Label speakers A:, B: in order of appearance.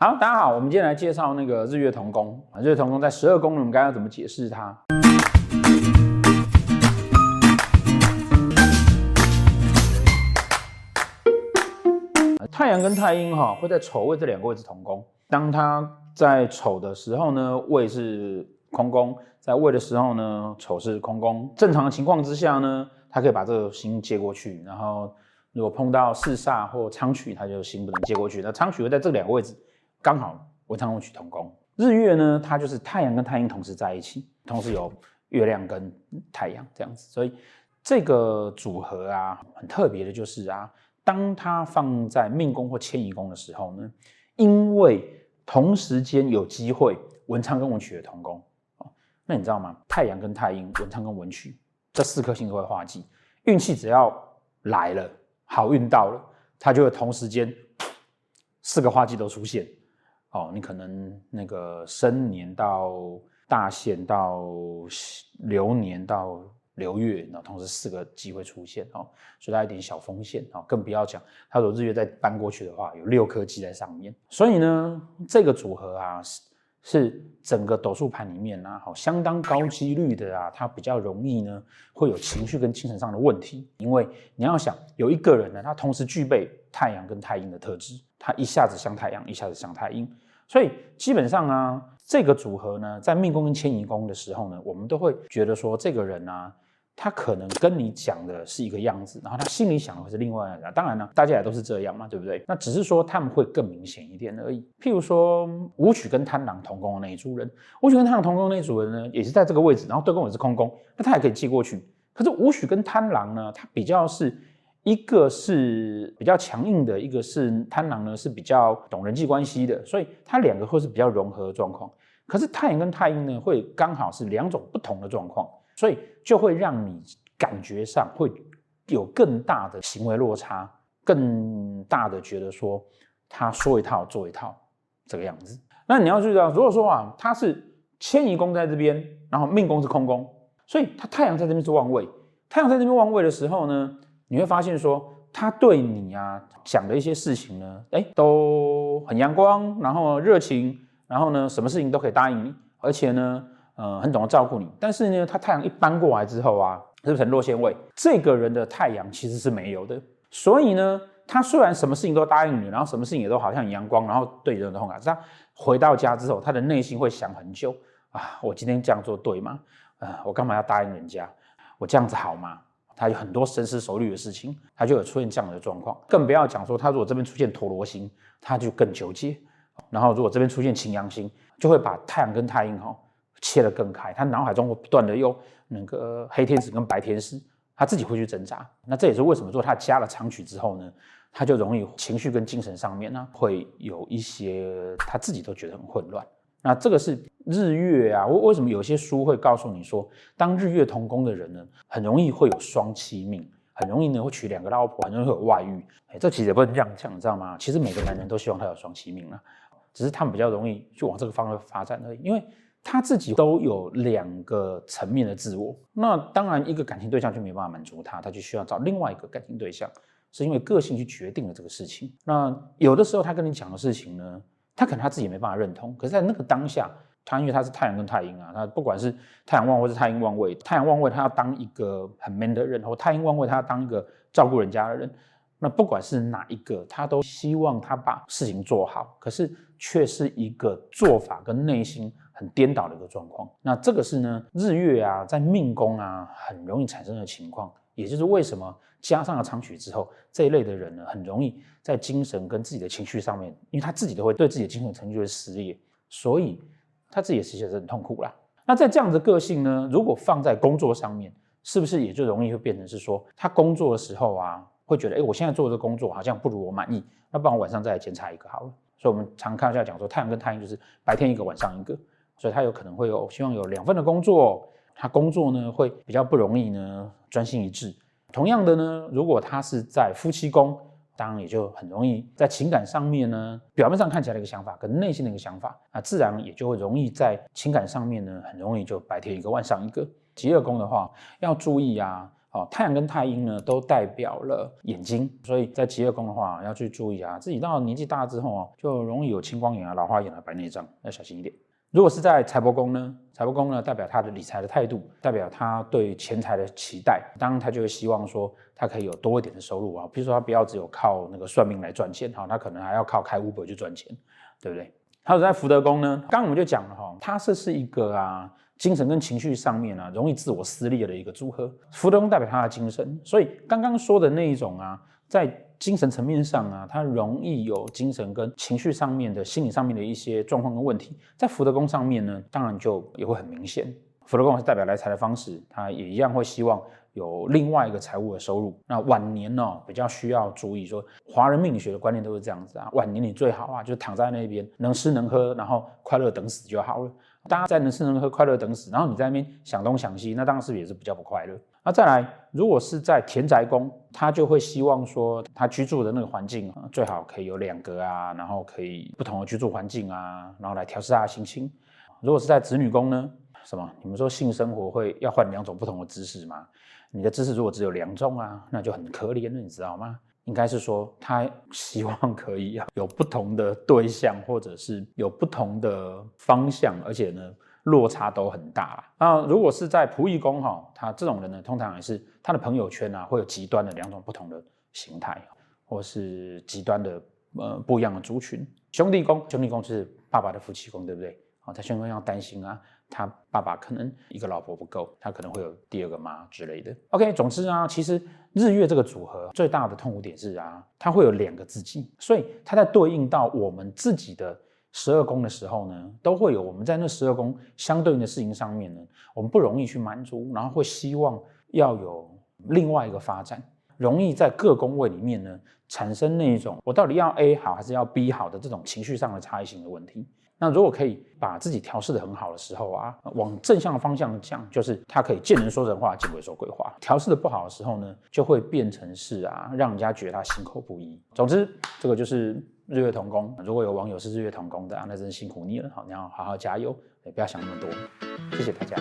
A: 好，大家好，我们今天来介绍那个日月同宫。日月同宫在十二宫，我们该要怎么解释它？太阳跟太阴哈会在丑位这两个位置同宫。当它在丑的时候呢，位是空宫；在位的时候呢，丑是空宫。正常的情况之下呢，它可以把这个星接过去。然后如果碰到四煞或昌曲，它就星不能接过去。那昌曲会在这两个位置。刚好文昌文曲同宫，日月呢，它就是太阳跟太阴同时在一起，同时有月亮跟太阳这样子，所以这个组合啊，很特别的就是啊，当它放在命宫或迁移宫的时候呢，因为同时间有机会文昌跟文曲的同宫，那你知道吗？太阳跟太阴、文昌跟文曲这四颗星都会化忌，运气只要来了，好运到了，它就会同时间四个化忌都出现。哦，你可能那个生年到大限到流年到流月，然后同时四个机会出现哦，所以它有点小风险哦，更不要讲它如果日月再搬过去的话，有六颗鸡在上面，所以呢，这个组合啊是整个斗数盘里面呢，好相当高几率的啊，它比较容易呢会有情绪跟精神上的问题，因为你要想有一个人呢，他同时具备太阳跟太阴的特质。他一下子像太阳，一下子像太阴，所以基本上啊，这个组合呢，在命宫跟迁移宫的时候呢，我们都会觉得说，这个人啊，他可能跟你讲的是一个样子，然后他心里想的是另外一个样子。当然了，大家也都是这样嘛，对不对？那只是说他们会更明显一点而已。譬如说武曲跟贪狼同宫的那一组人，武曲跟贪狼同宫那一组人呢，也是在这个位置，然后对宫也是空宫，那他也可以寄过去。可是武曲跟贪狼呢，他比较是。一个是比较强硬的，一个是贪狼呢，是比较懂人际关系的，所以它两个会是比较融合的状况。可是太阳跟太阴呢，会刚好是两种不同的状况，所以就会让你感觉上会有更大的行为落差，更大的觉得说他说一套做一套这个样子。那你要注意到，如果说啊，他是迁移宫在这边，然后命宫是空宫，所以他太阳在这边是旺位，太阳在这边旺位的时候呢，你会发现说，他对你啊讲的一些事情呢，哎，都很阳光，然后热情，然后呢，什么事情都可以答应你，而且呢，呃，很懂得照顾你。但是呢，他太阳一搬过来之后啊，是不是很落陷位？这个人的太阳其实是没有的。所以呢，他虽然什么事情都答应你，然后什么事情也都好像很阳光，然后对人都很好，他回到家之后，他的内心会想很久啊，我今天这样做对吗？啊，我干嘛要答应人家？我这样子好吗？他有很多深思熟虑的事情，他就有出现这样的状况。更不要讲说，他如果这边出现陀罗星，他就更纠结。然后如果这边出现擎羊星，就会把太阳跟太阴哈切得更开。他脑海中会不断的用那个黑天使跟白天使，他自己会去挣扎。那这也是为什么说他加了长曲之后呢，他就容易情绪跟精神上面呢会有一些他自己都觉得很混乱。那这个是日月啊，为为什么有些书会告诉你说，当日月同宫的人呢，很容易会有双妻命，很容易呢会娶两个老婆，很容易会有外遇。哎，这其实也不能这样讲，你知道吗？其实每个男人都希望他有双妻命啊，只是他们比较容易去往这个方向发展而已，因为他自己都有两个层面的自我。那当然，一个感情对象就没办法满足他，他就需要找另外一个感情对象，是因为个性去决定了这个事情。那有的时候他跟你讲的事情呢，他可能他自己没办法认同，可是，在那个当下，他因为他是太阳跟太阴啊，他不管是太阳旺或是太阴旺位，太阳旺位他要当一个很 man 的人，或太阴旺位他要当一个照顾人家的人，那不管是哪一个，他都希望他把事情做好，可是却是一个做法跟内心很颠倒的一个状况。那这个是呢，日月啊，在命宫啊，很容易产生的情况。也就是为什么加上了昌曲之后，这一类的人呢，很容易在精神跟自己的情绪上面，因为他自己都会对自己的精神成就会撕裂，所以他自己也是觉得很痛苦啦。那在这样的个性呢，如果放在工作上面，是不是也就容易会变成是说，他工作的时候啊，会觉得，哎，我现在做的工作好像不如我满意，那不然我晚上再来检查一个好了。所以我们常看一下讲说，太阳跟太阴就是白天一个，晚上一个，所以他有可能会有希望有两份的工作。他工作呢会比较不容易呢专心一致。同样的呢，如果他是在夫妻宫，当然也就很容易在情感上面呢，表面上看起来的一个想法跟内心的一个想法，那自然也就会容易在情感上面呢，很容易就白天一个晚上一个。疾厄宫的话要注意啊，好，太阳跟太阴呢，都代表了眼睛，所以在疾厄宫的话，要去注意啊，自己到年纪大之后啊，就容易有青光眼啊、老花眼啊、白内障，要小心一点。如果是在财帛宫呢，财帛宫呢，代表他的理财的态度，代表他对钱财的期待，当然他就会希望说，他可以有多一点的收入啊，比如说他不要只有靠那个算命来赚钱哈，他可能还要靠开 Uber 去赚钱，对不对？还有在福德宫呢，刚刚我们就讲了哈，它是是一个啊。精神跟情绪上面啊，容易自我撕裂的一个组合。福德宫代表他的精神，所以刚刚说的那一种啊，在精神层面上啊，他容易有精神跟情绪上面的心理上面的一些状况跟问题。在福德宫上面呢，当然就也会很明显。福德宫是代表来财的方式，他也一样会希望有另外一个财务的收入。那晚年呢、比较需要注意说，华人命理学的观念都是这样子啊，晚年你最好啊，就躺在那边能吃能喝，然后快乐等死就好了。大家在能吃能喝、快乐等死，然后你在那边想东想西，那当然是也是比较不快乐。那再来，如果是在田宅宫，他就会希望说，他居住的那个环境最好可以有两个啊，然后可以不同的居住环境啊，然后来调试他的心情。如果是在子女宫呢？什么？你们说性生活会要换两种不同的姿势吗？你的姿势如果只有两种啊，那就很可怜了，你知道吗？应该是说，他希望可以有不同的对象，或者是有不同的方向，而且呢，落差都很大。那如果是在仆役宫哈，他这种人呢，通常也是他的朋友圈啊，会有极端的两种不同的形态，或是极端的呃不一样的族群。兄弟宫，兄弟宫就是爸爸的夫妻宫，对不对？好，在兄弟宫要担心啊。他爸爸可能一个老婆不够，他可能会有第二个妈之类的。OK，总之啊，其实日月这个组合最大的痛苦点是啊，它会有两个自己，所以它在对应到我们自己的十二宫的时候呢，都会有我们在那十二宫相对应的事情上面呢，我们不容易去满足，然后会希望要有另外一个发展，容易在各宫位里面呢产生那一种我到底要 A 好还是要 B 好的这种情绪上的差异性的问题。那如果可以把自己调试得很好的时候啊，往正向的方向讲，就是他可以见人说人话，见鬼说鬼话。调试得不好的时候呢，就会变成是啊，让人家觉得他心口不一。总之，这个就是日月同工。如果有网友是日月同工的啊，那真是辛苦你了。好，你要好好加油，也不要想那么多。谢谢大家。